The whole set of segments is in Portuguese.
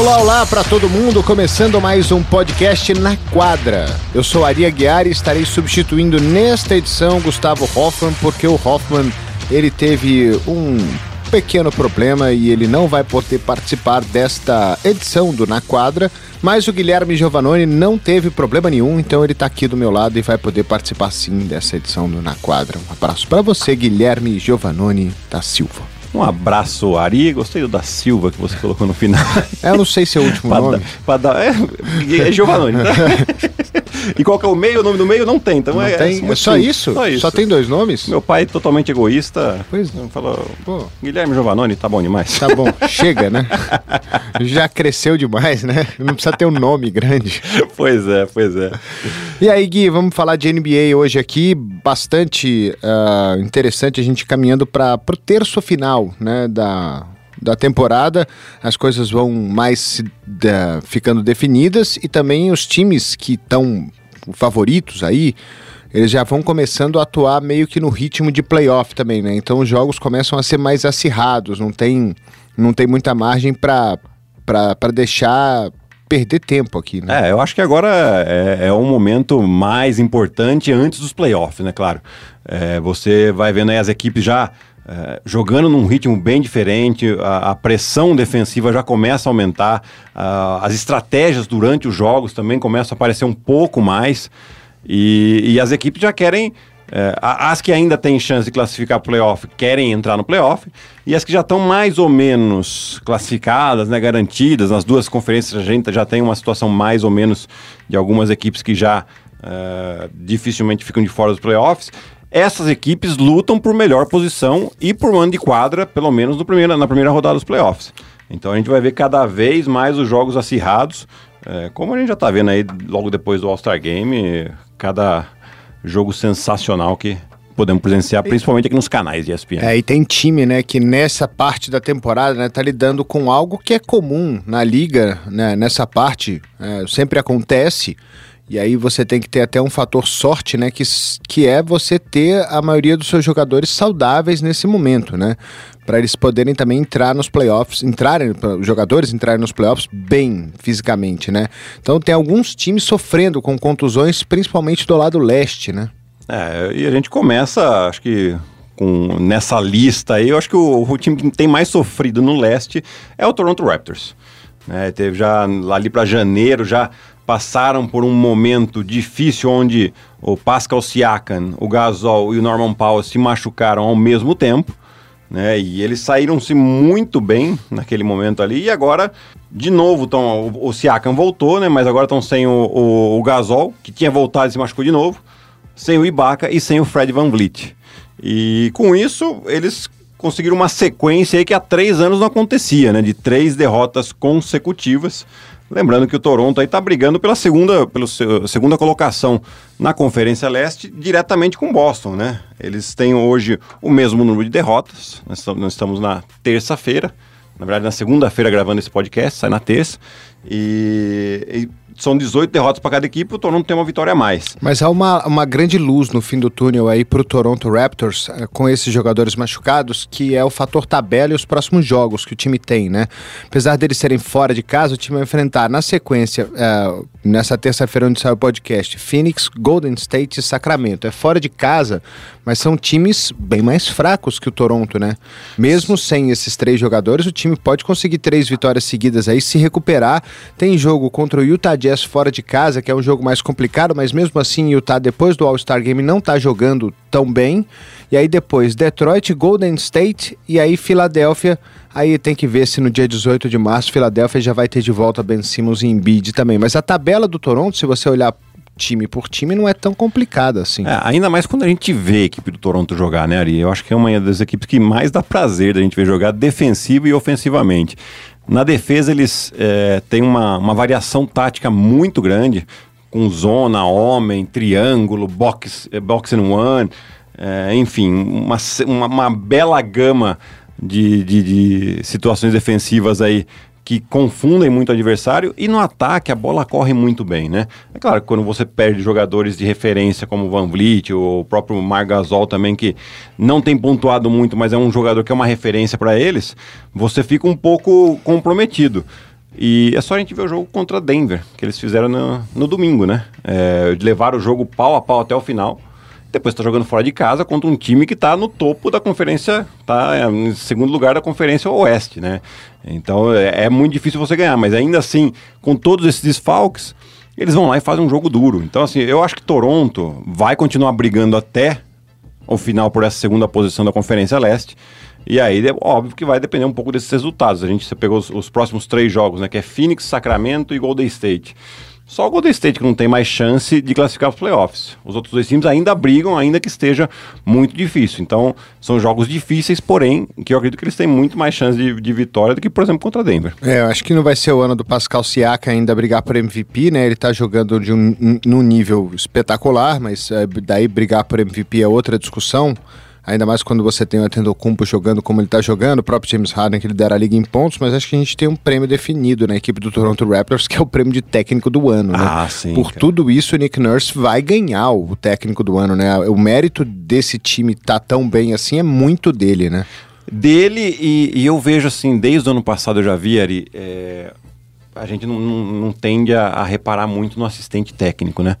Olá, olá para todo mundo, começando mais um podcast na quadra. Eu sou Ari Aguiar e estarei substituindo nesta edição Gustavo Hoffman, porque o Hoffman ele teve um pequeno problema e ele não vai poder participar desta edição do Na Quadra, mas o Guilherme Giovanoni não teve problema nenhum, então ele está aqui do meu lado e vai poder participar sim dessa edição do Na Quadra. Um abraço para você, Guilherme Giovanoni da Silva. Um abraço, Ari. Gostei do da Silva que você colocou no final. É, eu não sei se é o último Pra nome. pra dar- é, é Giovanni. Tá? e qual que é o meio? O nome do meio não tem. Então Não é, tem? muito É só isso? Só isso. tem dois nomes? Meu pai, totalmente egoísta, Pois falou: Pô, Guilherme Giovanoni, tá bom demais. tá bom, chega, né? Já cresceu demais, né? Não precisa ter um nome grande. pois é, pois é. E aí, Gui, vamos falar de NBA hoje aqui. Bastante ah, interessante a gente caminhando para o terço final né, da, da temporada. As coisas vão mais da- ficando definidas e também os times que estão favoritos aí. Eles já vão começando a atuar meio que no ritmo de playoff também, né? Então os jogos começam a ser mais acirrados, não tem, não tem muita margem para deixar perder tempo aqui, né? É, eu acho que agora é, é um momento mais importante antes dos playoffs, né? Claro. É, você vai vendo aí as equipes já é, jogando num ritmo bem diferente, a, a pressão defensiva já começa a aumentar, a- as estratégias durante os jogos também começam a aparecer um pouco mais, e, e as equipes já querem. é, as que ainda têm chance de classificar para playoff querem entrar no playoff, e as que já estão mais ou menos classificadas, né, garantidas, nas duas conferências a gente já tem uma situação mais ou menos de algumas equipes que já é, dificilmente ficam de fora dos playoffs. Essas equipes lutam por melhor posição e por mando de quadra, pelo menos no primeira, na primeira rodada dos playoffs. Então a gente vai ver cada vez mais os jogos acirrados, é, como a gente já está vendo aí logo depois do All-Star Game, cada jogo sensacional que podemos presenciar, principalmente aqui nos canais de ESPN. É, e tem time, né, que nessa parte da temporada, né, tá lidando com algo que é comum na liga, né, nessa parte, é, sempre acontece, e aí você tem que ter até um fator sorte, né, que, que é você ter a maioria dos seus jogadores saudáveis nesse momento, né, para eles poderem também entrar nos playoffs, entrarem, os jogadores entrarem nos playoffs bem fisicamente, né. Então tem alguns times sofrendo com contusões, principalmente do lado leste, né. É, e a gente começa, acho que com, nessa lista aí, eu acho que o, o time que tem mais sofrido no leste é o Toronto Raptors. né? teve já ali para janeiro, já passaram por um momento difícil onde o Pascal Siakam, o Gasol e o Norman Powell se machucaram ao mesmo tempo. Né, e eles saíram-se muito bem naquele momento ali. E agora, de novo, tão, o, o Siakam voltou, né? Mas agora estão sem o, o, o Gasol, que tinha voltado e se machucou de novo sem o Ibaka e sem o Fred Van Vliet. E com isso, eles conseguiram uma sequência que há três anos não acontecia, né? De três derrotas consecutivas. Lembrando que o Toronto aí tá brigando pela segunda, pela segunda colocação na Conferência Leste, diretamente com Boston, né? Eles têm hoje o mesmo número de derrotas. Nós estamos na terça-feira, na verdade na segunda-feira gravando esse podcast, sai na terça. E, e são 18 derrotas para cada equipe, o Toronto tem uma vitória a mais. Mas há uma, uma grande luz no fim do túnel aí pro Toronto Raptors, eh, com esses jogadores machucados, que é o fator tabela e os próximos jogos que o time tem, né? Apesar deles serem fora de casa, o time vai enfrentar na sequência, eh, nessa terça-feira onde sai o podcast, Phoenix, Golden State e Sacramento. É fora de casa, mas são times bem mais fracos que o Toronto, né? Mesmo sem esses três jogadores, o time pode conseguir três vitórias seguidas aí, se recuperar. Tem jogo contra o Utah Jazz fora de casa, que é um jogo mais complicado, mas mesmo assim Utah, depois do All-Star Game, não tá jogando tão bem. E aí depois, Detroit, Golden State e aí Filadélfia. Aí tem que ver se no dia 18 de março, Filadélfia já vai ter de volta Ben Simmons e Embiid também. Mas a tabela do Toronto, se você olhar time por time, não é tão complicada assim. É, ainda mais quando a gente vê a equipe do Toronto jogar, né, Ari? Eu acho que é uma das equipes que mais dá prazer da gente ver jogar defensivo e ofensivamente. Na defesa, eles é, têm uma, uma variação tática muito grande, com zona, homem, triângulo, box, eh, box and one, é, enfim, uma, uma, uma bela gama de, de, de situações defensivas aí que confundem muito o adversário e no ataque a bola corre muito bem, né? É claro que quando você perde jogadores de referência como o Van Vliet, o próprio Margasol também que não tem pontuado muito, mas é um jogador que é uma referência para eles, você fica um pouco comprometido. E é só a gente ver o jogo contra Denver, que eles fizeram no, no domingo, né? É, levaram o jogo pau a pau até o final. Depois está jogando fora de casa contra um time que está no topo da conferência, está é, em segundo lugar da conferência oeste, né? Então é, é, muito difícil você ganhar, mas ainda assim, com todos esses desfalques, eles vão lá e fazem um jogo duro. Então, assim, eu acho que Toronto vai continuar brigando até o final por essa segunda posição da Conferência Leste. E aí, é óbvio que vai depender um pouco desses resultados. A gente pegou os, os próximos três jogos, né? Que é Phoenix, Sacramento e Golden State. Só o Golden State que não tem mais chance de classificar os playoffs. Os outros dois times ainda brigam, ainda que esteja muito difícil. Então, são jogos difíceis, porém, que eu acredito que eles têm muito mais chance de, de vitória do que, por exemplo, contra Denver. É, eu acho que não vai ser o ano do Pascal Siaka ainda brigar por MVP, né? Ele está jogando de um, num nível espetacular, mas é, daí brigar por MVP é outra discussão ainda mais quando você tem o Atendocumpo jogando como ele está jogando, o próprio James Harden que lidera a liga em pontos, mas acho que a gente tem um prêmio definido na equipe do Toronto Raptors, que é o prêmio de técnico do ano, né? Ah, sim. Por cara. tudo isso, o Nick Nurse vai ganhar o técnico do ano, né? O mérito desse time tá tão bem assim é muito dele, né? Dele, e, e eu vejo assim, desde o ano passado eu já vi, Ari, é, a gente não, não, não tende a, a, reparar muito no assistente técnico, né?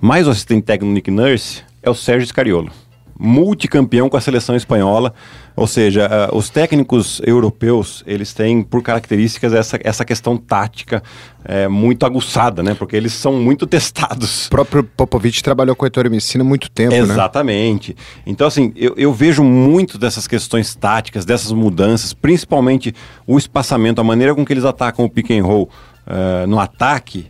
Mas o assistente técnico do Nick Nurse é o Sérgio Scariolo multicampeão com a seleção espanhola. Ou seja, uh, os técnicos europeus, eles têm por características essa, essa questão tática é, muito aguçada, né? Porque eles são muito testados. O próprio Popovich trabalhou com o Heitor Messina há muito tempo, né? Exatamente. Né? Então, assim, eu, eu vejo muito dessas questões táticas, dessas mudanças, principalmente o espaçamento, a maneira com que eles atacam o pick and roll uh, no ataque,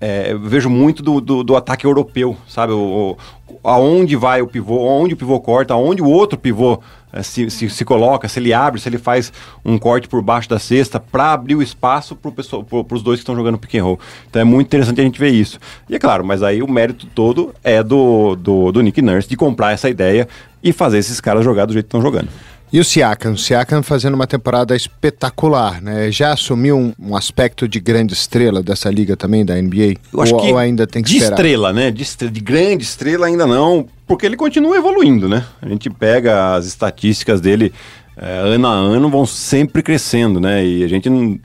é, eu vejo muito do, do, do, ataque europeu, sabe? O, o, aonde vai o pivô, onde o pivô corta, aonde o outro pivô é, se, se, se, coloca, se ele abre, se ele faz um corte por baixo da cesta para abrir o espaço para os dois que estão jogando pick and roll. Então é muito interessante a gente ver isso. E é claro, mas aí o mérito todo é do, do, do Nick Nurse de comprar essa ideia e fazer esses caras jogar do jeito que estão jogando. E o Siakam? O Siakam fazendo uma temporada espetacular, né? Já assumiu um, um, aspecto de grande estrela dessa liga também, da NBA? Eu acho ou, que ou ainda tem que de esperar? estrela, né? De, estrela, de grande estrela ainda não, porque ele continua evoluindo, né? A gente pega as estatísticas dele é, ano a ano, vão sempre crescendo, né? E a gente não,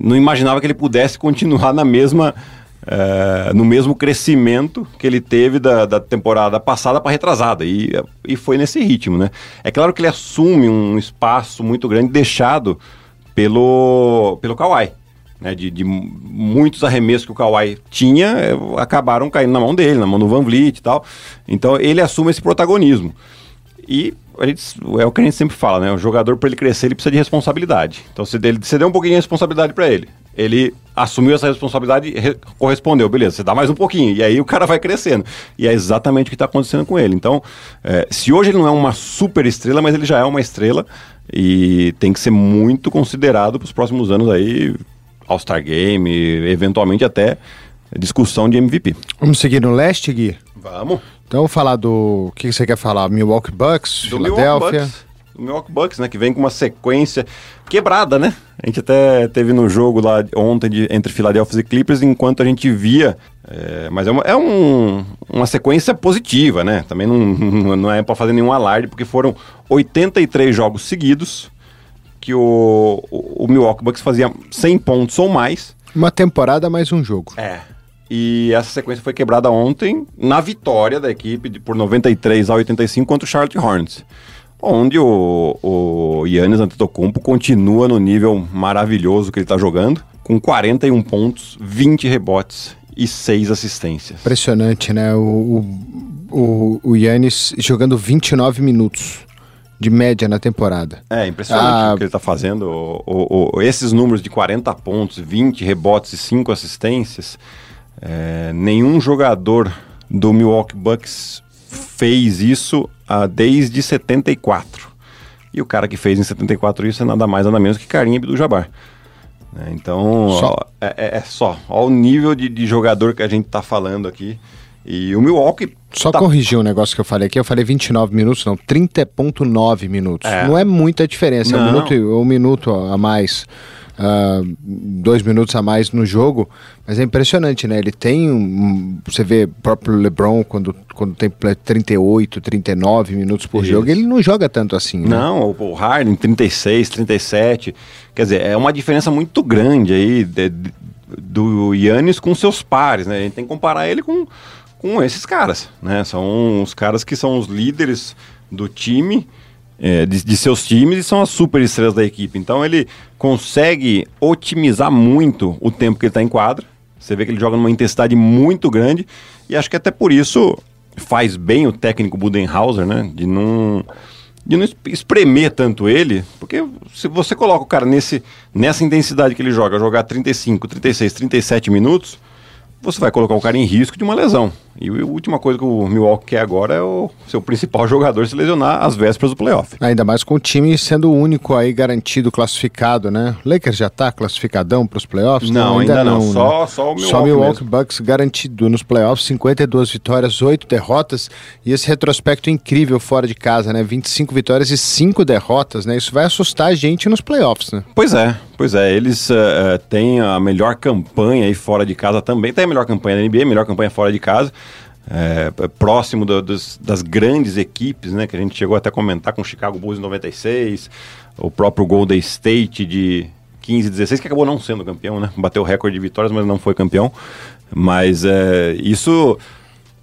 não imaginava que ele pudesse continuar na mesma é, no mesmo crescimento que ele teve da, da temporada passada para retrasada. E, e foi nesse ritmo, né? É claro que ele assume um espaço muito grande deixado pelo, pelo Kawhi. Né, de, de, muitos arremessos que o Kawhi tinha é, acabaram caindo na mão dele, na mão do Van Vliet e tal. Então ele assume esse protagonismo. E a gente, é o que a gente sempre fala, né? O jogador, para ele crescer, ele precisa de responsabilidade. Então, ele, você deu um pouquinho de responsabilidade para ele. Ele assumiu essa responsabilidade e correspondeu. Beleza, você dá mais um pouquinho. E aí o cara vai crescendo. E é exatamente o que está acontecendo com ele. Então, é, se hoje ele não é uma super estrela, mas ele já é uma estrela e tem que ser muito considerado para os próximos anos aí, All-Star Game, eventualmente até discussão de MVP. Vamos seguir no leste, Gui? Vamos. Então, falar do. O que você quer falar? Milwaukee Bucks, do Milwaukee Bucks. O Milwaukee Bucks, né? Que vem com uma sequência quebrada, né? A gente até teve no jogo lá ontem de, entre Philadelphia e Clippers, enquanto a gente via. É, mas é, uma, é um, uma sequência positiva, né? Também não, não é para fazer nenhum alarde, porque foram 83 jogos seguidos que o, o, o Milwaukee Bucks fazia 100 pontos ou mais. Uma temporada mais um jogo. É. E essa sequência foi quebrada ontem na vitória da equipe de, por 93 a 85 contra o Charlotte Hornets. Onde o, o Yannis Antetokounmpo continua no nível maravilhoso que ele está jogando, com 41 pontos, 20 rebotes e 6 assistências. Impressionante, né? O, o, o Yannis jogando 29 minutos de média na temporada. É, impressionante ah, o que ele está fazendo. O, o, esses números de 40 pontos, 20 rebotes e 5 assistências é, nenhum jogador do Milwaukee Bucks fez isso ah, desde 74. E o cara que fez em 74 isso é nada mais nada menos que Karim Abdul-Jabbar. É, então, só. Ó, é, é, é, só. Olha o nível de, de, jogador que a gente está falando aqui. E o Milwaukee. Só tá... corrigir um negócio que eu falei aqui. Eu falei 29 minutos, não. 30,9 minutos. É. Não é muita diferença. É um minuto, um minuto a mais uh, dois minutos a mais no jogo, mas é impressionante, né? Ele tem um, você vê o próprio LeBron quando, quando tem 38, 39 minutos por Isso. jogo, ele não joga tanto assim. Né? Não, o Harden 36, 37, quer dizer, é uma diferença muito grande aí de, de, do Yannis com seus pares, né? A gente tem que comparar ele com com esses caras, né? São os caras que são os líderes do time, é, de, de, seus times e são as super estrelas da equipe. Então ele consegue otimizar muito o tempo que ele está em quadra. Você vê que ele joga numa intensidade muito grande e acho que até por isso faz bem o técnico Budenhauser, né? De não de não espremer tanto ele, porque se você coloca o cara nesse, nessa intensidade que ele joga, jogar 35, 36, 37 minutos, você vai colocar o cara em risco de uma lesão. E a última coisa que o Milwaukee quer agora é o seu principal jogador se lesionar às vésperas do playoff. Ainda mais com o time sendo o único aí garantido, classificado, né? O Lakers já tá classificadão para os playoffs? Não, ainda, ainda não. não. Só, né? só o Milwaukee, só o Milwaukee Bucks garantido nos playoffs, 52 vitórias, 8 derrotas. E esse retrospecto incrível fora de casa, né? 25 vitórias e 5 derrotas, né? Isso vai assustar a gente nos playoffs, né? Pois é, pois é. Eles uh, têm a melhor campanha aí fora de casa também. Tem a melhor campanha da NBA, a melhor campanha fora de casa é, próximo do, dos, das grandes equipes, né, que a gente chegou até a comentar com o Chicago Bulls em 96, o próprio Golden State de 15, 16, que acabou não sendo campeão, né? Bateu o recorde de vitórias, mas não foi campeão. Mas é, isso,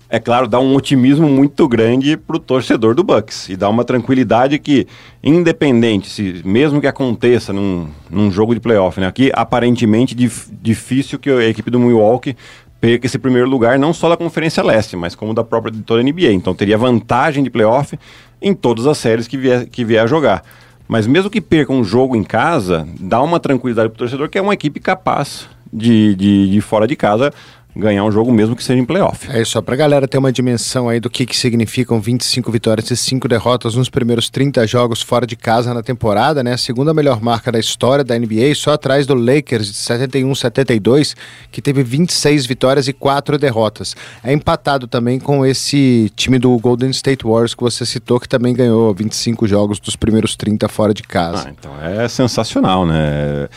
é claro, dá um otimismo muito grande para o torcedor do Bucks e dá uma tranquilidade que, independente, se mesmo que aconteça num, num jogo de playoff, né? Aqui aparentemente dif, difícil que a equipe do Milwaukee perca esse primeiro lugar, não só da Conferência Leste, mas como da própria de toda a NBA. Então teria vantagem de playoff em todas as séries que vier, que vier a jogar. Mas mesmo que perca um jogo em casa, dá uma tranquilidade para o torcedor que é uma equipe capaz de, de, de fora de casa ganhar um jogo mesmo que seja em playoff. É só para a galera ter uma dimensão aí do que, que significam 25 vitórias e 5 derrotas nos primeiros 30 jogos fora de casa na temporada, né? A segunda melhor marca da história da NBA, só atrás do Lakers de 71-72, que teve 26 vitórias e 4 derrotas. É empatado também com esse time do Golden State Warriors que você citou, que também ganhou 25 jogos dos primeiros 30 fora de casa. Ah, então é sensacional, né?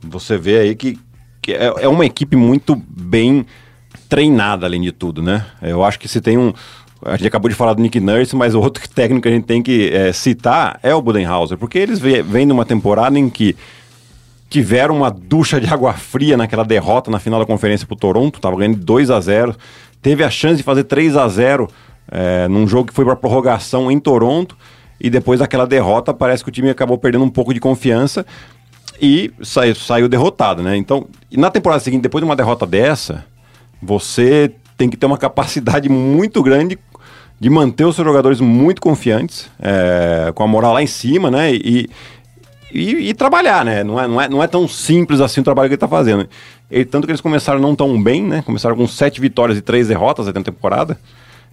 Você vê aí que, que é, é uma equipe muito bem treinada, além de tudo, né? Eu acho que se tem um. A gente acabou de falar do Nick Nurse, mas o outro técnico que a gente tem que é, citar é o Budenhauser, porque eles vêm numa temporada em que tiveram uma ducha de água fria naquela derrota na final da conferência para Toronto, estava ganhando 2 a 0 teve a chance de fazer 3 a 0 é, num jogo que foi para prorrogação em Toronto, e depois daquela derrota parece que o time acabou perdendo um pouco de confiança e saiu derrotado, né? Então, na temporada seguinte, depois de uma derrota dessa, você tem que ter uma capacidade muito grande de manter os seus jogadores muito confiantes, é, com a moral lá em cima, né? E, e, e, trabalhar, né? Não é, não, é, não é tão simples assim o trabalho que ele está fazendo. E, tanto que eles começaram não tão bem, né? Começaram com sete vitórias e três derrotas na temporada.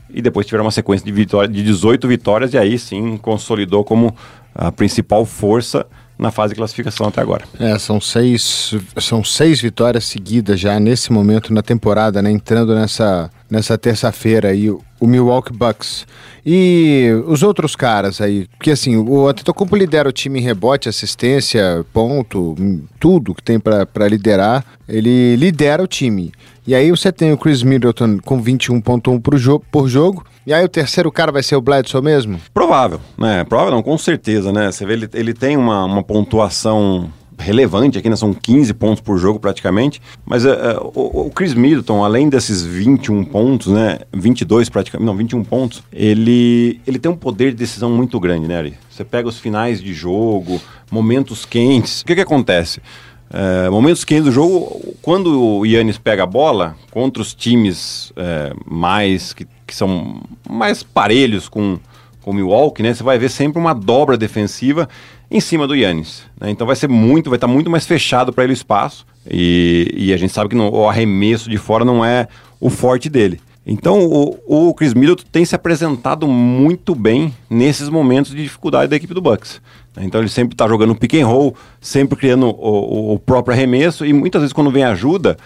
E depois tiveram uma sequência de, vitória, de 18 vitórias, e aí sim consolidou como a principal força na fase de classificação até agora. É, são seis, são seis vitórias seguidas já nesse momento na temporada, né? Entrando nessa, nessa terça-feira aí, o Milwaukee Bucks. E os outros caras aí, porque assim, o Antetokounmpo lidera o time em rebote, assistência, ponto, tudo que tem para liderar, ele lidera o time. E aí você tem o Chris Middleton com 21.1 por, jo por jogo. E aí o terceiro cara vai ser o Bledsoe mesmo? Provável, né? Provável não, com certeza, né? Você vê, ele, ele tem uma, uma pontuação relevante aqui, né? São 15 pontos por jogo praticamente. Mas uh, o, o, Chris Middleton, além desses 21 pontos, né? 22 praticamente, não, 21 pontos, ele, ele tem um poder de decisão muito grande, né, Ari? Você pega os finais de jogo, momentos quentes. O que que acontece? É, momentos quentes do jogo, quando o Yannis pega a bola contra os times é, mais que, que, são mais parelhos com, o Milwaukee, né? Você vai ver sempre uma dobra defensiva em cima do Yannis. Né? Então vai ser muito, vai estar muito mais fechado para ele o espaço. E, e, a gente sabe que o arremesso de fora não é o forte dele. Então o, o Chris Middleton tem se apresentado muito bem nesses momentos de dificuldade da equipe do Bucks. Então ele sempre está jogando pick and roll, sempre criando o, o, próprio arremesso e muitas vezes quando vem ajuda,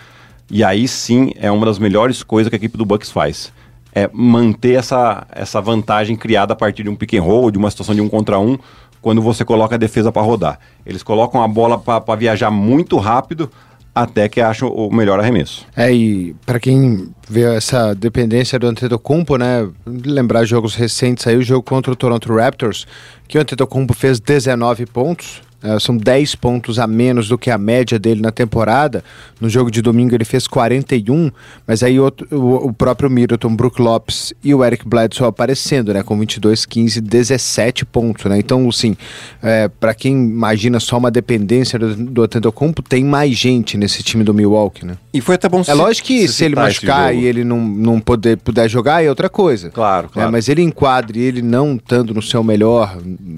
e aí sim é uma das melhores coisas que a equipe do Bucks faz. é manter essa, essa vantagem criada a partir de um pick and roll, de uma situação de um contra um, quando você coloca a defesa para rodar. Eles colocam a bola para viajar muito rápido até que acham o melhor arremesso. É, e para quem vê essa dependência do Antetokounmpo, né, lembrar jogos recentes aí, o jogo contra o Toronto Raptors, que o Antetokounmpo fez 19 pontos, são 10 pontos a menos do que a média dele na temporada. No jogo de domingo ele fez 41, mas aí o, o, o próprio Middleton, Brook Lopes e o Eric Bledsoe aparecendo, né? Com 22, 15, 17 pontos, né? Então, assim, é, para quem imagina só uma dependência do, do Antetokounmpo, tem mais gente nesse time do Milwaukee, né? E foi até bom É lógico que se ele machucar e ele não, não poder, puder jogar é outra coisa. Claro, claro. É, mas ele enquadre ele não estando no seu melhor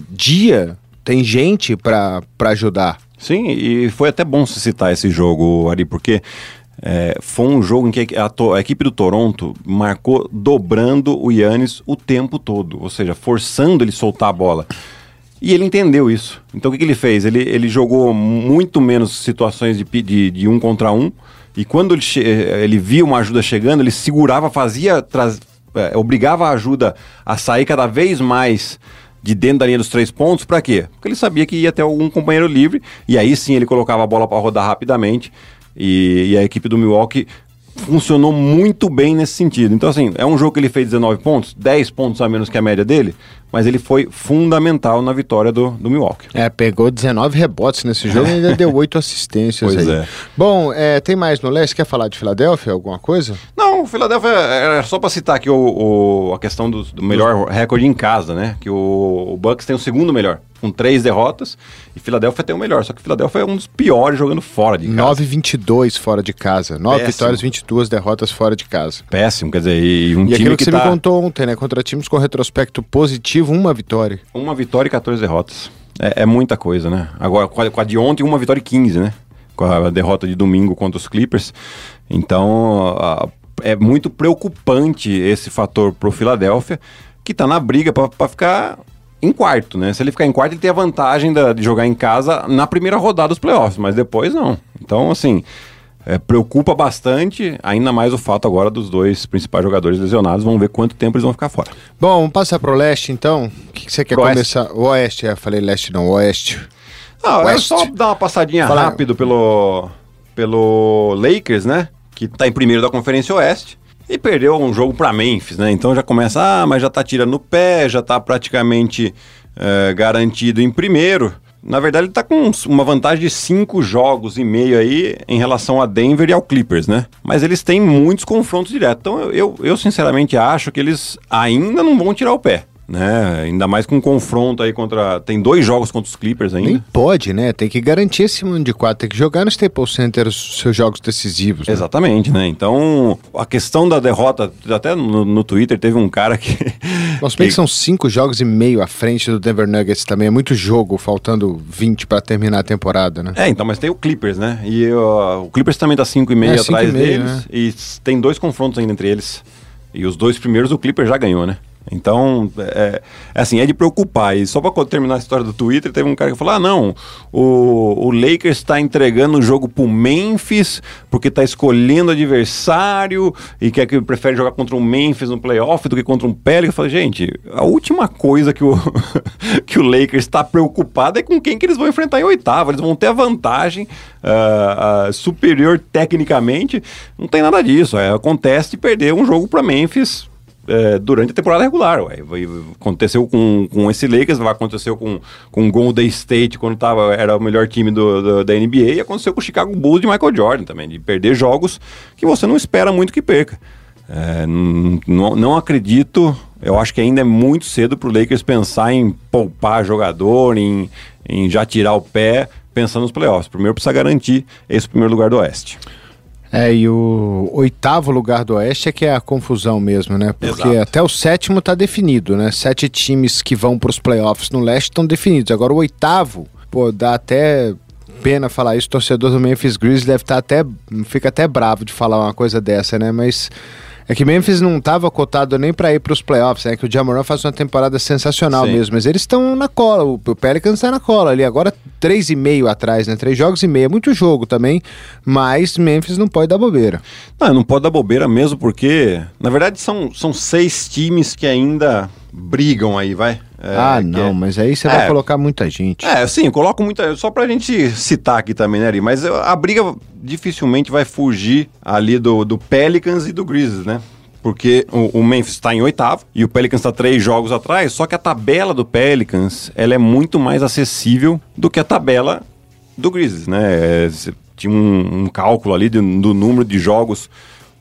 dia tem gente para ajudar. Sim, e foi até bom se citar esse jogo, Ari, porque é, foi um jogo em que a, a, equipe do Toronto marcou dobrando o Yannis o tempo todo, ou seja, forçando ele soltar a bola. E ele entendeu isso. Então o que, que ele fez? Ele, ele jogou muito menos situações de, de, de um contra um, e quando ele, ele via uma ajuda chegando, ele segurava, fazia, traz, é, obrigava a ajuda a sair cada vez mais de dentro da linha dos três pontos, para quê? Porque ele sabia que ia ter algum companheiro livre, e aí sim ele colocava a bola para rodar rapidamente, e, e, a equipe do Milwaukee funcionou muito bem nesse sentido. Então, assim, é um jogo que ele fez 19 pontos, 10 pontos a menos que a média dele, mas ele foi fundamental na vitória do, do Milwaukee. É, pegou 19 rebotes nesse jogo e ainda deu 8 assistências pois aí. É. Bom, é, tem mais no leste? Quer falar de Filadélfia, alguma coisa? Não, Filadélfia, era só para citar aqui o, o, a questão do, do melhor recorde em casa, né? Que o, o Bucks tem o segundo melhor com três derrotas, e Filadélfia tem o melhor. Só que Filadélfia é um dos piores jogando fora de casa. 9-22 fora de casa. 9 vitórias, 22 derrotas fora de casa. Péssimo, quer dizer, e um e time aquilo que, que você tá... me contou ontem, né? Contra times com retrospecto positivo, uma vitória. Uma vitória e 14 derrotas. É, é muita coisa, né? Agora, com a, com a de ontem, uma vitória e 15, né? Com a derrota de domingo contra os Clippers. Então, a, é muito preocupante esse fator pro Filadélfia, que tá na briga para ficar em quarto, né? Se ele ficar em quarto, ele tem a vantagem da, de jogar em casa na primeira rodada dos playoffs, mas depois não. Então, assim, é, preocupa bastante, ainda mais o fato agora dos dois principais jogadores lesionados. Vamos ver quanto tempo eles vão ficar fora. Bom, vamos passar pro leste então. O que, que você quer Pro começar? O oeste, é, falei leste não, oeste. Ah, é só dar uma passadinha Fala- rápido pelo, pelo Lakers, né? Que tá em primeiro da Conferência Oeste. E perdeu um jogo para Memphis, né? Então já começa, ah, mas já tá tirando o pé, já tá praticamente eh, garantido em primeiro. Na verdade, ele tá com uma vantagem de cinco jogos e meio aí em relação a Denver e ao Clippers, né? Mas eles têm muitos confrontos diretos. Então eu, eu, eu sinceramente acho que eles ainda não vão tirar o pé. Né? Ainda mais com um confronto aí contra. Tem dois jogos contra os Clippers ainda. Nem pode, né? Tem que garantir esse mano de quatro. Tem que jogar no Staples Center os seus jogos decisivos. né? Exatamente, né? Então, a questão da derrota, até no, no Twitter teve um cara que. Nós bem que são cinco jogos e meio à frente do Denver Nuggets também. É muito jogo, faltando 20 para terminar a temporada, né? É, então, mas tem o Clippers, né? E ó, o Clippers também tá 5,5 É, atrás cinco e meio, deles. né? E tem dois confrontos ainda entre eles. E os dois primeiros o Clippers já ganhou, né? Então, é, é assim, é de preocupar. E só para terminar a história do Twitter, teve um cara que falou: ah, não, o, o Lakers está entregando o jogo pro Memphis porque tá escolhendo adversário e quer que prefere jogar contra um Memphis no playoff do que contra um Pelicans. Eu falei, gente, a última coisa que o, que o Lakers está preocupado é com quem que eles vão enfrentar em oitavo. Eles vão ter a vantagem ah, ah, superior tecnicamente. Não tem nada disso. É, acontece de perder um jogo para Memphis é, durante a temporada regular. Ué. Aconteceu com, com esse Lakers, vai acontecer com, com o Golden State quando tava, era o melhor time do, do- da NBA e aconteceu com o Chicago Bulls de Michael Jordan também, de perder jogos que você não espera muito que perca. É, não, não acredito, eu acho que ainda é muito cedo para o Lakers pensar em poupar jogador, em, em já tirar o pé pensando nos playoffs. Primeiro precisa garantir esse primeiro lugar do Oeste. É, e o oitavo lugar do Oeste é que é a confusão mesmo, né? Porque Exato. até o sétimo tá definido, né? Sete times que vão pros playoffs no leste estão definidos. Agora o oitavo, pô, dá até pena falar isso. O torcedor do Memphis Grizzlies deve estar até. fica até bravo de falar uma coisa dessa, né? Mas. É que Memphis não estava cotado nem para ir para os playoffs, é que o Jamoran faz uma temporada sensacional Sim. mesmo, mas eles estão na cola, o o Pelicans está na cola ali. Agora três e meio atrás, né? Três jogos e meio. É muito jogo também, mas Memphis não pode dar bobeira. Não, não pode dar bobeira mesmo, porque, na verdade, são, são seis times que ainda brigam aí, vai. É, ah, não, é... mas aí você é, vai colocar muita gente. É, sim, coloco muita. Só pra gente citar aqui também, né, Ari? Mas a briga dificilmente vai fugir ali do, do Pelicans e do Grizzlies, né? Porque o, o Memphis está em oitavo e o Pelicans está três jogos atrás, só que a tabela do Pelicans ela é muito mais acessível do que a tabela do Grizzlies, né? É, tinha um, um, cálculo ali do, do número de jogos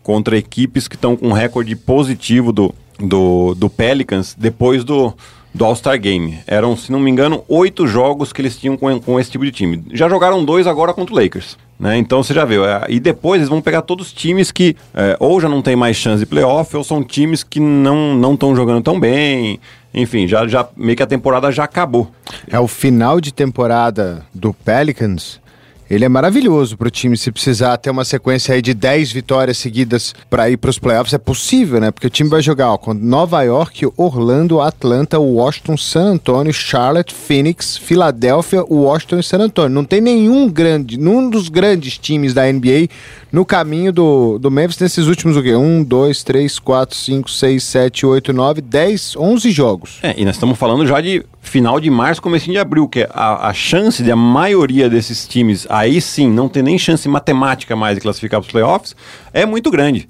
contra equipes que estão com um recorde positivo do, do, do Pelicans depois do, do All-Star Game. Eram, se não me engano, oito jogos que eles tinham com, com esse tipo de time. Já jogaram dois agora contra o Lakers. Né? Então você já viu. É, e depois eles vão pegar todos os times que é, ou já não tem mais chance de playoff, ou são times que não estão jogando tão bem. Enfim, já, já meio que a temporada já acabou. É o final de temporada do Pelicans ele é maravilhoso para o time se precisar ter uma sequência aí de 10 vitórias seguidas para ir para os playoffs. É possível, né? Porque o time vai jogar ó, com Nova York, Orlando, Atlanta, Washington, San Antonio, Charlotte, Phoenix, Filadélfia, Washington e San Antonio. Não tem nenhum grande, nenhum dos grandes times da NBA no caminho do, do Memphis nesses últimos o quê? 1, 2, 3, 4, 5, 6, 7, 8, 9, 10, 11 jogos. É, e nós estamos falando já de final de março, começo de abril, que é a, a chance de a maioria desses times aí sim não ter nem chance matemática mais de classificar para os playoffs é muito grande.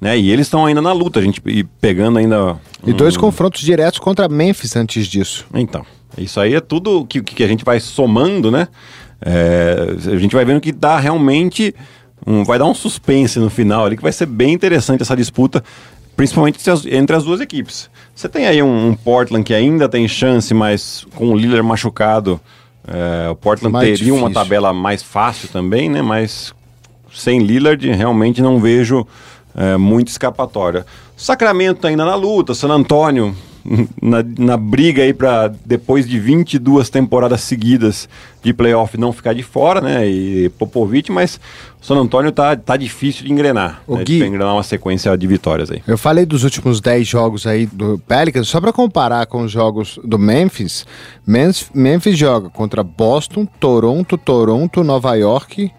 Né? E eles estão ainda na luta, a gente e pegando ainda. Um... E dois confrontos diretos contra Memphis antes disso. Então, isso aí é tudo que, que a gente vai somando, né? É, a gente vai vendo que dá realmente um, vai dar um suspense no final ali, que vai ser bem interessante essa disputa, principalmente entre as duas equipes. Você tem aí um, um Portland que ainda tem chance, mas com o Lillard machucado, é, o Portland mais teria difícil. uma tabela mais fácil também, né? Mas sem Lillard, realmente não vejo é, muito escapatória. Sacramento ainda na luta, San Antônio na, na briga aí para depois de 22 temporadas seguidas de playoff não ficar de fora, né? E Popovich, mas o San Antônio tá, tá difícil de engrenar. O né, Gui, de engrenar uma sequência de vitórias aí. Eu falei dos últimos 10 jogos aí do Pelicans, só para comparar com os jogos do Memphis. Memphis joga contra Boston, Toronto, Toronto, Nova York,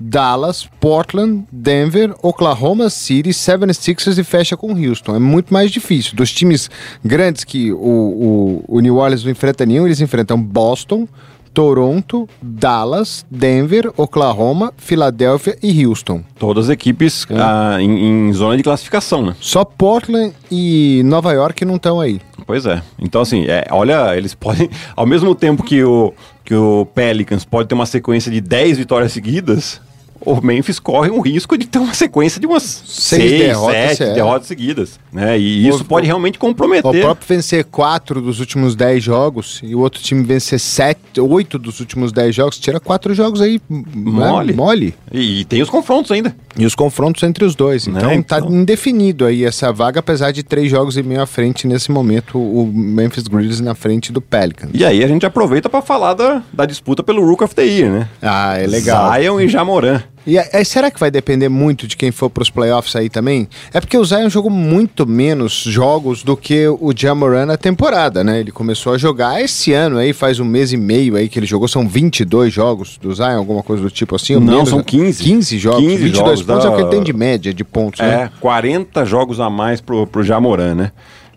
Dallas, Portland, Denver, Oklahoma City, 76ers e fecha com Houston. É muito mais difícil. Dos times grandes que o, o, o New Orleans não enfrenta nenhum, eles enfrentam Boston, Toronto, Dallas, Denver, Oklahoma, Filadélfia e Houston. Todas equipes é. ah, em, em, zona de classificação, né? Só Portland e Nova York não estão aí. Pois é. Então, assim, é, olha, eles podem. Ao mesmo tempo que o, que o Pelicans pode ter uma sequência de 10 vitórias seguidas, o Memphis corre um risco de ter uma sequência de umas seis, seis derrotas, sete é. derrotas seguidas. Né? E isso o, pode realmente comprometer. O próprio vencer quatro dos últimos dez jogos e o outro time vencer sete, oito dos últimos dez jogos, tira quatro jogos aí né? mole. Né? mole. E, e, tem os confrontos ainda. E os confrontos entre os dois. Então, né? tá então... indefinido aí essa vaga, apesar de três jogos e meio à frente nesse momento, o Memphis Grizzlies na frente do Pelicans. E aí a gente aproveita para falar da, da disputa pelo Rook of the Year, né? Ah, é legal. Zion e Jamoran. E aí, será que vai depender muito de quem for para os playoffs aí também? É porque o Zion jogou muito menos jogos do que o Jamoran na temporada, né? Ele começou a jogar esse ano aí, faz um mês e meio aí que ele jogou, são 22 jogos do Zion, alguma coisa do tipo assim? Não, menos, são 15. 15 jogos, 15 22 jogos pontos da... é o que ele tem de média de pontos, é, né? É, 40 jogos a mais pro, pro Jamoran, né?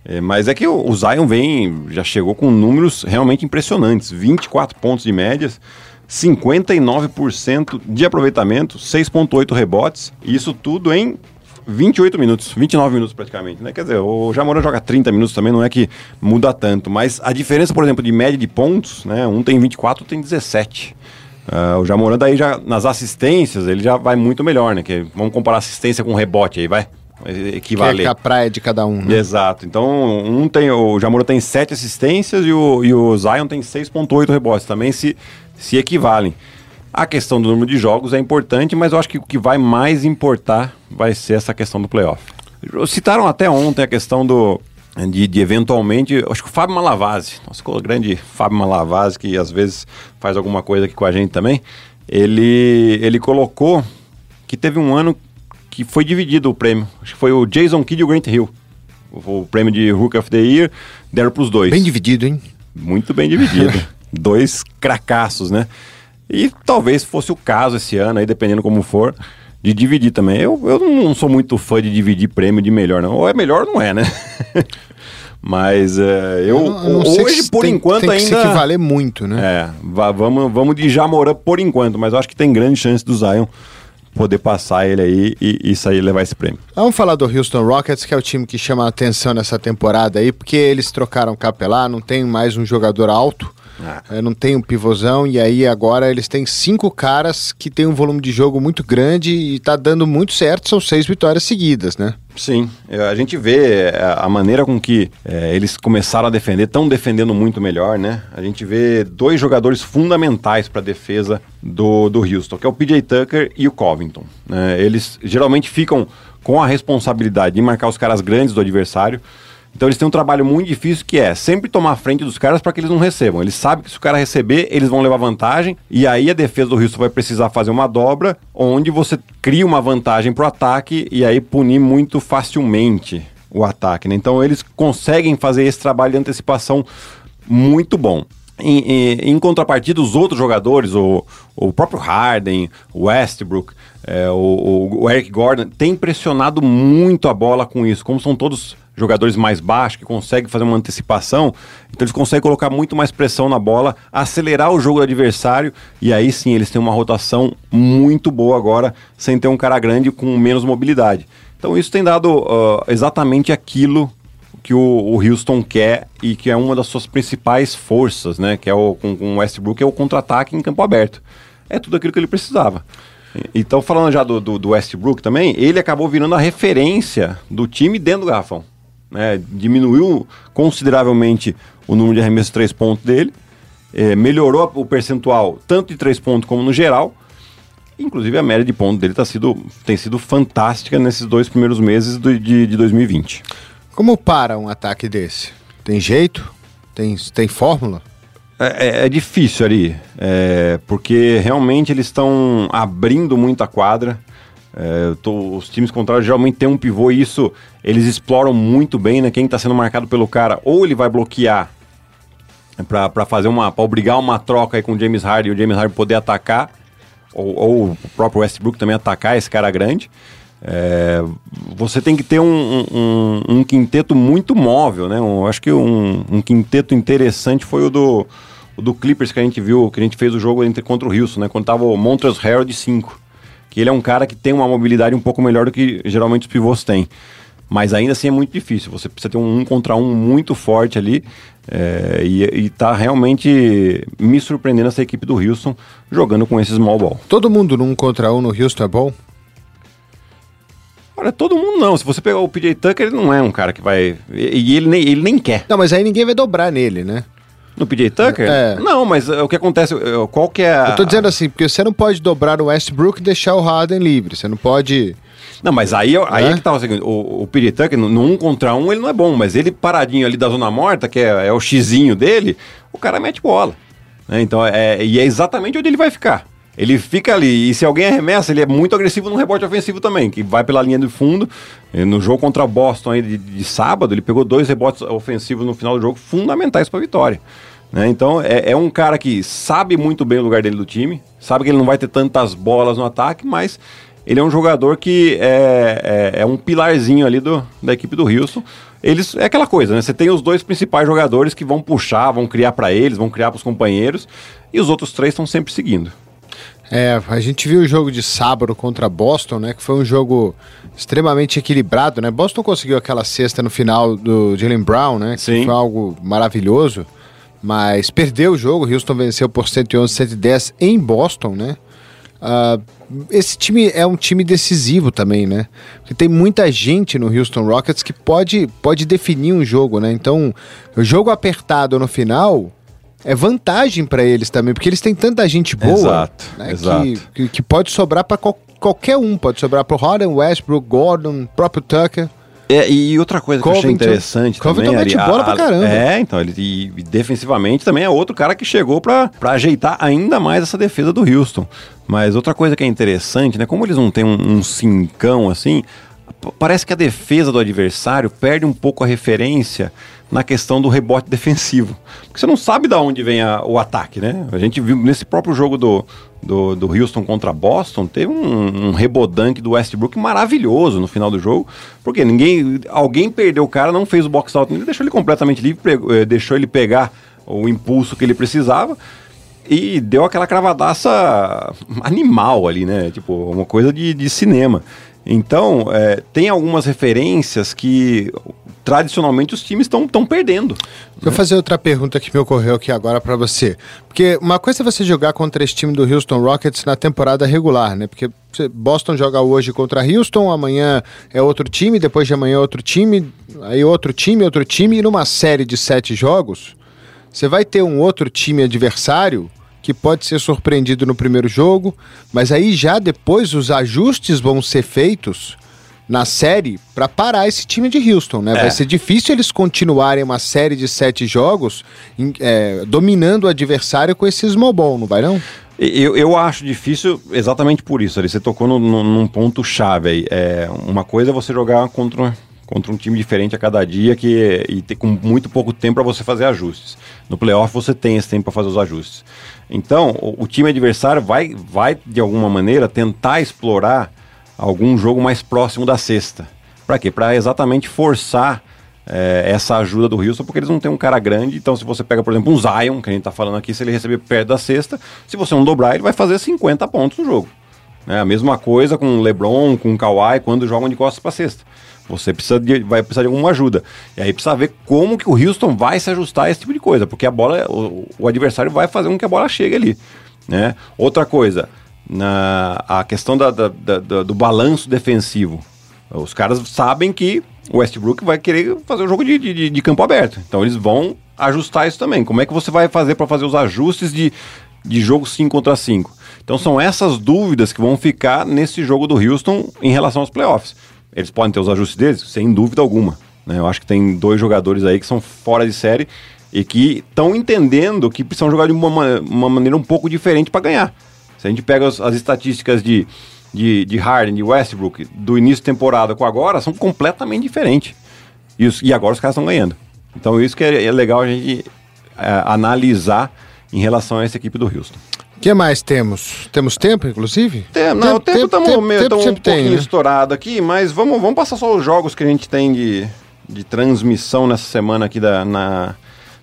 É, mas é que o, o Zion vem, já chegou com números realmente impressionantes, 24 pontos de médias, 59% de aproveitamento, 6,8 rebotes, e isso tudo em 28 minutos, 29 minutos praticamente, né? Quer dizer, o Jamoran joga 30 minutos também, não é que muda tanto, mas a diferença, por exemplo, de média de pontos, né? Um tem 24, outro tem 17. Uh, ah, o Jamoran daí já nas assistências, ele já vai muito melhor, né? Que, vamos comparar assistência com rebote aí, vai equivaler. Que é a praia de cada um, né? Exato. Então, um tem, o Jamoro tem 7 assistências e o, e o Zion tem 6.8 rebotes. Também se se equivalem. A questão do número de jogos é importante, mas eu acho que o que vai mais importar vai ser essa questão do playoff. Citaram até ontem a questão do. De, de eventualmente, acho que o Fábio Malavase, nosso grande Fábio Malavase, que às vezes faz alguma coisa aqui com a gente também, ele, ele colocou que teve um ano que foi dividido o prêmio. Acho que foi o Jason Kidd e o Grant Hill. O, o prêmio de Hook of the Year deram para os dois. Bem dividido, hein? Muito bem dividido. dois cracassos, né? E talvez fosse o caso esse ano, aí dependendo como for, de dividir também. Eu, eu não sou muito fã de dividir prêmio de melhor, não. Ou é melhor ou não é, né? Mas uh, eu, eu não, hoje, por tem, enquanto, tem que ainda. Tem que valer muito, né? É, vamos, vamos de Jamoran por enquanto, mas eu acho que tem grande chance do Zion poder passar ele aí e, e sair levar esse prêmio. Vamos falar do Houston Rockets, que é o time que chama a atenção nessa temporada aí, porque eles trocaram capelá, não tem mais um jogador alto. É, não tem um pivôzão, e aí agora eles têm cinco caras que tem um volume de jogo muito grande e tá dando muito certo, são seis vitórias seguidas, né? Sim, é, a gente vê é, a maneira com que é, eles começaram a defender, estão defendendo muito melhor, né? A gente vê dois jogadores fundamentais para a defesa do, do Houston, que é o PJ Tucker e o Covington. Né? Eles geralmente ficam com a responsabilidade de marcar os caras grandes do adversário. Então eles têm um trabalho muito difícil que é sempre tomar frente dos caras para que eles não recebam. Eles sabem que se o cara receber, eles vão levar vantagem e aí a defesa do Houston vai precisar fazer uma dobra onde você cria uma vantagem para o ataque e aí punir muito facilmente o ataque. Né? Então eles conseguem fazer esse trabalho de antecipação muito bom. Em, em, em, contrapartida, os outros jogadores, o, o próprio Harden, o Westbrook, é, o, o, Eric Gordon, tem pressionado muito a bola com isso. Como são todos jogadores mais baixos que conseguem fazer uma antecipação, então eles conseguem colocar muito mais pressão na bola, acelerar o jogo do adversário e aí sim eles têm uma rotação muito boa agora, sem ter um cara grande com menos mobilidade. Então isso tem dado uh, exatamente aquilo que o, o, Houston quer e que é uma das suas principais forças, né? Que é o com, com o Westbrook é o contra-ataque em campo aberto. É tudo aquilo que ele precisava. Então, falando já do, do, do, Westbrook também, ele acabou virando a referência do time dentro do garrafão né, diminuiu consideravelmente o número de arremessos de três pontos dele, é, melhorou o percentual tanto de três pontos como no geral. Inclusive a média de pontos dele tá sido, tem sido fantástica nesses dois primeiros meses do, de, de 2020. Como para um ataque desse? Tem jeito? Tem, tem fórmula? É, é, é difícil ali, é, porque realmente eles estão abrindo muita quadra. É, tô, os times contrários geralmente têm um pivô e isso eles exploram muito bem, né? Quem está sendo marcado pelo cara, ou ele vai bloquear para fazer uma. para obrigar uma troca aí com o James Harden e o James Harden poder atacar, ou, ou o próprio Westbrook também atacar esse cara grande. É, você tem que ter um, um, um, quinteto muito móvel, né? Eu acho que um, um, quinteto interessante foi o do, o do Clippers que a gente viu, que a gente fez o jogo entre, contra o Houston, né? Quando tava o Montrezl Harrell de 5 que ele é um cara que tem uma mobilidade um pouco melhor do que geralmente os pivôs têm. Mas ainda assim é muito difícil. Você precisa ter um um contra um muito forte ali. É, e, está realmente me surpreendendo essa equipe do Houston jogando com esse small ball. Todo mundo num contra um no Houston é bom? Olha, todo mundo não. Se você pegar o PJ Tucker, ele não é um cara que vai. E ele nem, ele nem quer. Não, mas aí ninguém vai dobrar nele, né? No PJ Tucker? É. Não, mas uh, o que acontece, uh, qual que é a... Eu tô dizendo assim, porque você não pode dobrar o Westbrook e deixar o Harden livre, você não pode... Não, mas aí, aí é, é que tá o seguinte, o, o PJ Tucker, no, no um contra um, ele não é bom, mas ele paradinho ali da zona morta, que é, é o xizinho dele, o cara mete bola. Né? Então, é, e é exatamente onde ele vai ficar. Ele fica ali, e se alguém arremessa, ele é muito agressivo no rebote ofensivo também, que vai pela linha de fundo. No jogo contra Boston aí de, de sábado, ele pegou dois rebotes ofensivos no final do jogo fundamentais para a vitória. Né? Então é, é, um cara que sabe muito bem o lugar dele do time, sabe que ele não vai ter tantas bolas no ataque, mas ele é um jogador que é, é, é um pilarzinho ali do, da equipe do Houston. Eles, é aquela coisa, né? Você tem os dois principais jogadores que vão puxar, vão criar para eles, vão criar para os companheiros, e os outros três estão sempre seguindo. É, a gente viu o jogo de sábado contra Boston, né? Que foi um jogo extremamente equilibrado, né? Boston conseguiu aquela cesta no final do Jalen Brown, né? Que Sim. foi algo maravilhoso, mas perdeu o jogo. Houston venceu por 111 110 em Boston, né? Uh, esse time é um time decisivo também, né? Porque tem muita gente no Houston Rockets que pode, pode definir um jogo, né? Então, o jogo apertado no final é vantagem para eles também, porque eles têm tanta gente boa exato, né, exato. Que, que, que, pode sobrar para qual, qualquer um. Pode sobrar para Harden, Westbrook, Gordon, próprio Tucker. É, e outra coisa que Covington, eu achei interessante Covington também... mete bola pra caramba. É, então, ele e, defensivamente também é outro cara que chegou para ajeitar ainda mais essa defesa do Houston. Mas outra coisa que é interessante, né? Como eles não têm um, um cincão assim, parece que a defesa do adversário perde um pouco a referência na questão do rebote defensivo. Porque você não sabe de onde vem a, o ataque, né? A gente viu nesse próprio jogo do, do, do Houston contra Boston, teve um, um do Westbrook maravilhoso no final do jogo, porque ninguém, alguém perdeu o cara, não fez o box out, deixou ele completamente livre, eh, deixou ele pegar o impulso que ele precisava e deu aquela cravadaça animal ali, né? Tipo, uma coisa de, de cinema. Então, é, tem algumas referências que tradicionalmente os times estão perdendo. Vou né? fazer outra pergunta que me ocorreu aqui agora para você. Porque uma coisa é você jogar contra esse time do Houston Rockets na temporada regular, né? Porque Boston joga hoje contra Houston, amanhã é outro time, depois de amanhã é outro time, aí outro time, outro time, e numa série de sete jogos, você vai ter um outro time adversário que pode ser surpreendido no primeiro jogo, mas aí já depois os ajustes vão ser feitos na série para parar esse time de Houston, né? É. Vai ser difícil eles continuarem uma série de sete jogos é, dominando o adversário com esse small ball, não vai não? Eu, eu acho difícil exatamente por isso. Ali você tocou no, no, num ponto chave aí. É, uma coisa é você jogar contra contra um time diferente a cada dia que, e ter com muito pouco tempo para você fazer ajustes. No playoff você tem esse tempo para fazer os ajustes. Então, o, o, time adversário vai, vai, de alguma maneira, tentar explorar algum jogo mais próximo da sexta. Para quê? Para exatamente forçar é, essa ajuda do Houston, porque eles não têm um cara grande. Então, se você pega, por exemplo, um Zion, que a gente está falando aqui, se ele receber perto da sexta, se você não dobrar, ele vai fazer 50 pontos no jogo. É a mesma coisa com o LeBron, com o Kawhi, quando jogam de costas para cesta. Você precisa de, vai precisar de alguma ajuda. E aí precisa ver como que o Houston vai se ajustar a esse tipo de coisa, porque a bola, o, o adversário vai fazer com que a bola chegue ali. Né? Outra coisa, na, a questão da, da, da, do balanço defensivo. Os caras sabem que o Westbrook vai querer fazer um jogo de, de, de campo aberto. Então eles vão ajustar isso também. Como é que você vai fazer para fazer os ajustes de, de jogo 5 contra 5? Então são essas dúvidas que vão ficar nesse jogo do Houston em relação aos playoffs. Eles podem ter os ajustes deles, sem dúvida alguma. Né? Eu acho que tem dois jogadores aí que são fora de série e que estão entendendo que precisam jogar de uma, uma maneira um pouco diferente para ganhar. Se a gente pega as, as estatísticas de, de, de, Harden, de Westbrook, do início de temporada com agora, são completamente diferentes. E, os, e agora os caras estão ganhando. Então isso que é, é legal a gente é, analisar em relação a essa equipe do Houston que mais temos? Temos tempo, inclusive? Tem, não, tempo, o tempo estamos meio tamo um pouquinho tem, né? estourado aqui, mas vamos, vamos passar só os jogos que a gente tem de, de transmissão nessa semana aqui da, na,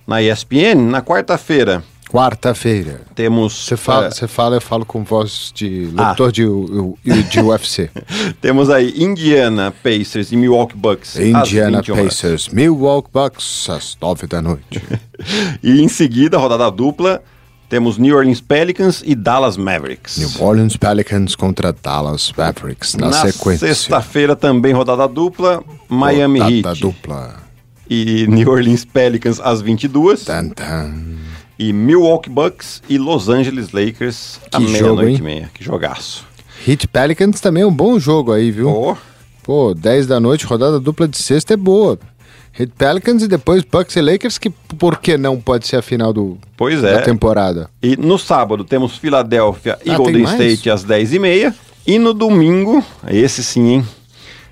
na ESPN. Na quarta-feira. Quarta-feira. Temos. Você fala, é... fala, eu falo com voz de locutor ah. de, de UFC. Temos aí Indiana Pacers e Milwaukee Bucks. Indiana Pacers. Milwaukee Bucks, às nove da noite. e em seguida, rodada dupla. Temos New Orleans Pelicans e Dallas Mavericks. New Orleans Pelicans contra Dallas Mavericks na, na sequência. Sexta-feira também rodada dupla, Miami rodada Heat. Rodada dupla. E New Orleans Pelicans às 22. Tan, tan. E Milwaukee Bucks e Los Angeles Lakers à meia-noite e meia. Que jogaço. Heat Pelicans também é um bom jogo aí, viu? Oh. Pô, 10 da noite, rodada dupla de sexta é boa. Heat Pelicans e depois Bucks e Lakers, que por que não pode ser a final do, pois é. da temporada? E no sábado temos Filadélfia e ah, Golden State às 10h30. E, e no domingo, esse sim, hein?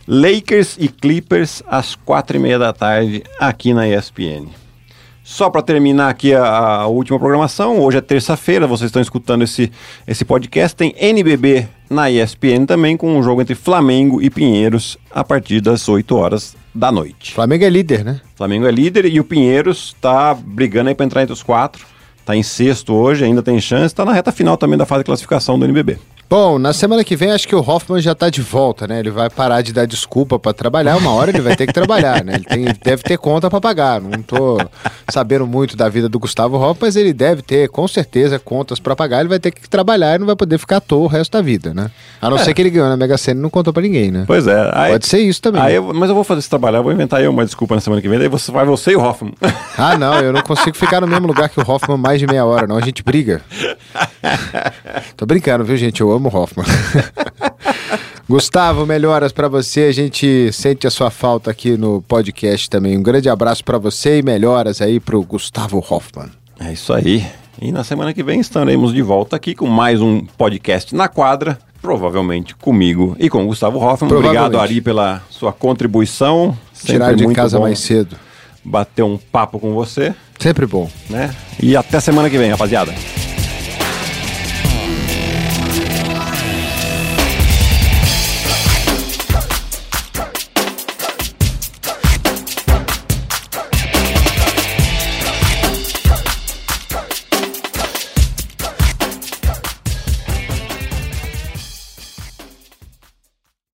Lakers e Clippers às 4h30 da tarde aqui na ESPN. Só para terminar aqui a, a, última programação, hoje é terça-feira, vocês estão escutando esse, esse podcast, tem NBB na ESPN também, com um jogo entre Flamengo e Pinheiros a partir das 8 horas da noite. Flamengo é líder, né? Flamengo é líder e o Pinheiros está brigando aí para entrar entre os quatro. Está em sexto hoje, ainda tem chance, está na reta final também da fase de classificação do NBB. Bom, na semana que vem acho que o Hoffman já tá de volta, né? Ele vai parar de dar desculpa para trabalhar, uma hora ele vai ter que trabalhar, né? Ele tem, deve ter conta para pagar. Não tô sabendo muito da vida do Gustavo Hoffman, mas ele deve ter, com certeza, contas para pagar. Ele vai ter que trabalhar e não vai poder ficar à toa o resto da vida, né? A não é. ser que ele ganhou na Mega Sena e não contou para ninguém, né? Pois é. Aí, Pode ser isso também. Eu, mas eu vou fazer esse trabalhar, vou inventar eu uma desculpa na semana que vem, daí você vai você e o Hoffman. Ah, não, eu não consigo ficar no mesmo lugar que o Hoffman mais de meia hora, não. A gente briga. Tô brincando, viu, gente? Eu amo o Hoffman. Gustavo, melhoras para você. A gente sente a sua falta aqui no podcast também. Um grande abraço para você e melhoras aí pro Gustavo Hoffman. É isso aí. E na semana que vem estaremos de volta aqui com mais um podcast na quadra. Provavelmente comigo e com o Gustavo Hoffman. Obrigado, Ari, pela sua contribuição. Tirar de casa mais cedo. bater um papo com você, Sempre bom. né? E até semana que vem, rapaziada.